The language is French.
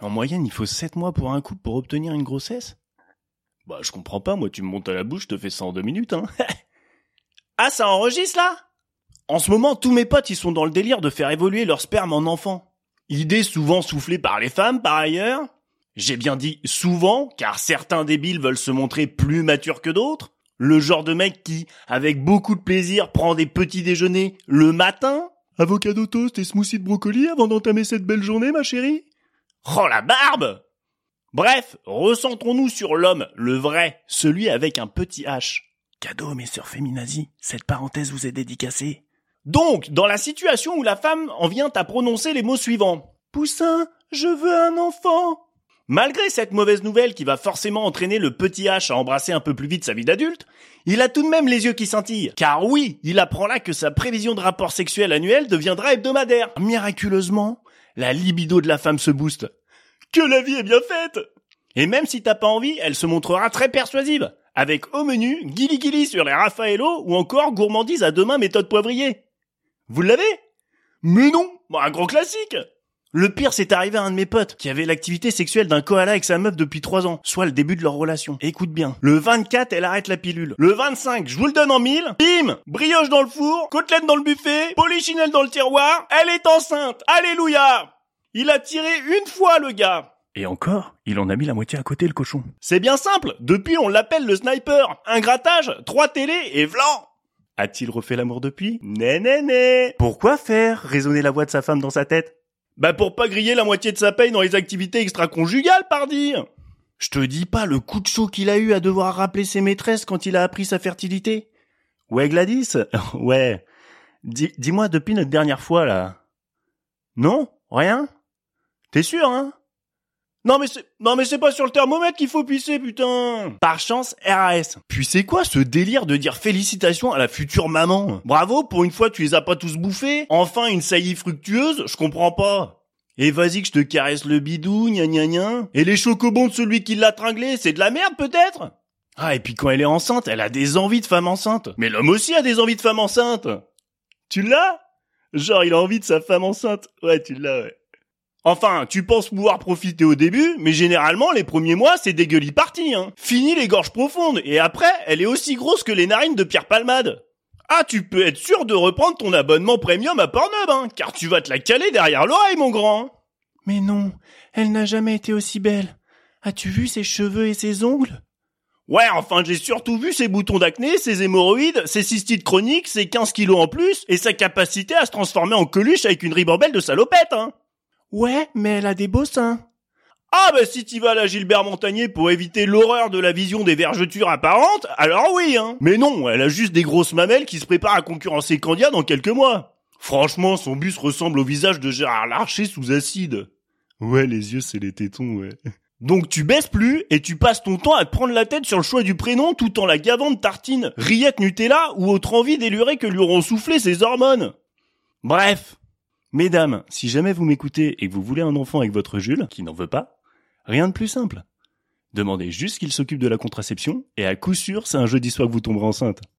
En moyenne, il faut 7 mois pour un couple pour obtenir une grossesse? Bah, je comprends pas, moi, tu me montes à la bouche, je te fais ça en deux minutes, hein. ah, ça enregistre, là? En ce moment, tous mes potes, ils sont dans le délire de faire évoluer leur sperme en enfant. Idée souvent soufflée par les femmes, par ailleurs. J'ai bien dit souvent, car certains débiles veulent se montrer plus matures que d'autres. Le genre de mec qui, avec beaucoup de plaisir, prend des petits déjeuners le matin. Avocado toast et smoothie de brocoli avant d'entamer cette belle journée, ma chérie. Oh la barbe Bref, recentrons-nous sur l'homme, le vrai, celui avec un petit H. Cadeau, mes sœurs féminazies, cette parenthèse vous est dédicacée. Donc, dans la situation où la femme en vient à prononcer les mots suivants. Poussin, je veux un enfant. Malgré cette mauvaise nouvelle qui va forcément entraîner le petit H à embrasser un peu plus vite sa vie d'adulte, il a tout de même les yeux qui scintillent. Car oui, il apprend là que sa prévision de rapport sexuel annuel deviendra hebdomadaire. Miraculeusement, la libido de la femme se booste. Que la vie est bien faite Et même si t'as pas envie, elle se montrera très persuasive. Avec au menu, guili guili sur les Raffaello ou encore gourmandise à demain méthode poivrier. Vous l'avez? Mais non bon, Un grand classique le pire, c'est arrivé à un de mes potes qui avait l'activité sexuelle d'un koala avec sa meuf depuis trois ans, soit le début de leur relation. Écoute bien. Le 24, elle arrête la pilule. Le 25, je vous le donne en mille. Bim Brioche dans le four, côtelette dans le buffet, polichinelle dans le tiroir. Elle est enceinte. Alléluia Il a tiré une fois, le gars. Et encore, il en a mis la moitié à côté, le cochon. C'est bien simple. Depuis, on l'appelle le sniper. Un grattage, trois télés et vlan A-t-il refait l'amour depuis Né, né, né Pourquoi faire résonner la voix de sa femme dans sa tête bah pour pas griller la moitié de sa paye dans les activités extra-conjugales, pardi Je te dis pas le coup de chaud qu'il a eu à devoir rappeler ses maîtresses quand il a appris sa fertilité. Ouais Gladys Ouais. Dis-moi depuis notre dernière fois là. Non? Rien? T'es sûr, hein? Non mais c'est non mais c'est pas sur le thermomètre qu'il faut pisser putain. Par chance RAS. Puis c'est quoi ce délire de dire félicitations à la future maman? Bravo, pour une fois tu les as pas tous bouffés. Enfin une saillie fructueuse, je comprends pas. Et vas-y que je te caresse le bidou, gna gna gna. Et les chocobons de celui qui l'a tringlé, c'est de la merde peut-être? Ah et puis quand elle est enceinte, elle a des envies de femme enceinte. Mais l'homme aussi a des envies de femme enceinte. Tu l'as? Genre il a envie de sa femme enceinte. Ouais, tu l'as, ouais. Enfin, tu penses pouvoir profiter au début, mais généralement, les premiers mois, c'est dégueulis parti, hein. Fini les gorges profondes, et après, elle est aussi grosse que les narines de Pierre Palmade. Ah, tu peux être sûr de reprendre ton abonnement premium à Pornhub, hein, car tu vas te la caler derrière l'oreille, mon grand. Mais non, elle n'a jamais été aussi belle. As-tu vu ses cheveux et ses ongles? Ouais, enfin, j'ai surtout vu ses boutons d'acné, ses hémorroïdes, ses cystites chroniques, ses 15 kilos en plus, et sa capacité à se transformer en coluche avec une ribambelle de salopette, hein. Ouais, mais elle a des beaux seins. Ah bah si tu vas à la Gilbert Montagnier pour éviter l'horreur de la vision des vergetures apparentes, alors oui hein. Mais non, elle a juste des grosses mamelles qui se préparent à concurrencer Candia dans quelques mois. Franchement, son bus ressemble au visage de Gérard Larcher sous acide. Ouais, les yeux c'est les tétons, ouais. Donc tu baisses plus et tu passes ton temps à te prendre la tête sur le choix du prénom tout en la gavant de tartines, rillettes Nutella ou autre envie délurée que lui auront soufflé ses hormones. Bref, Mesdames, si jamais vous m'écoutez et que vous voulez un enfant avec votre Jules, qui n'en veut pas, rien de plus simple. Demandez juste qu'il s'occupe de la contraception, et à coup sûr, c'est un jeudi soir que vous tomberez enceinte.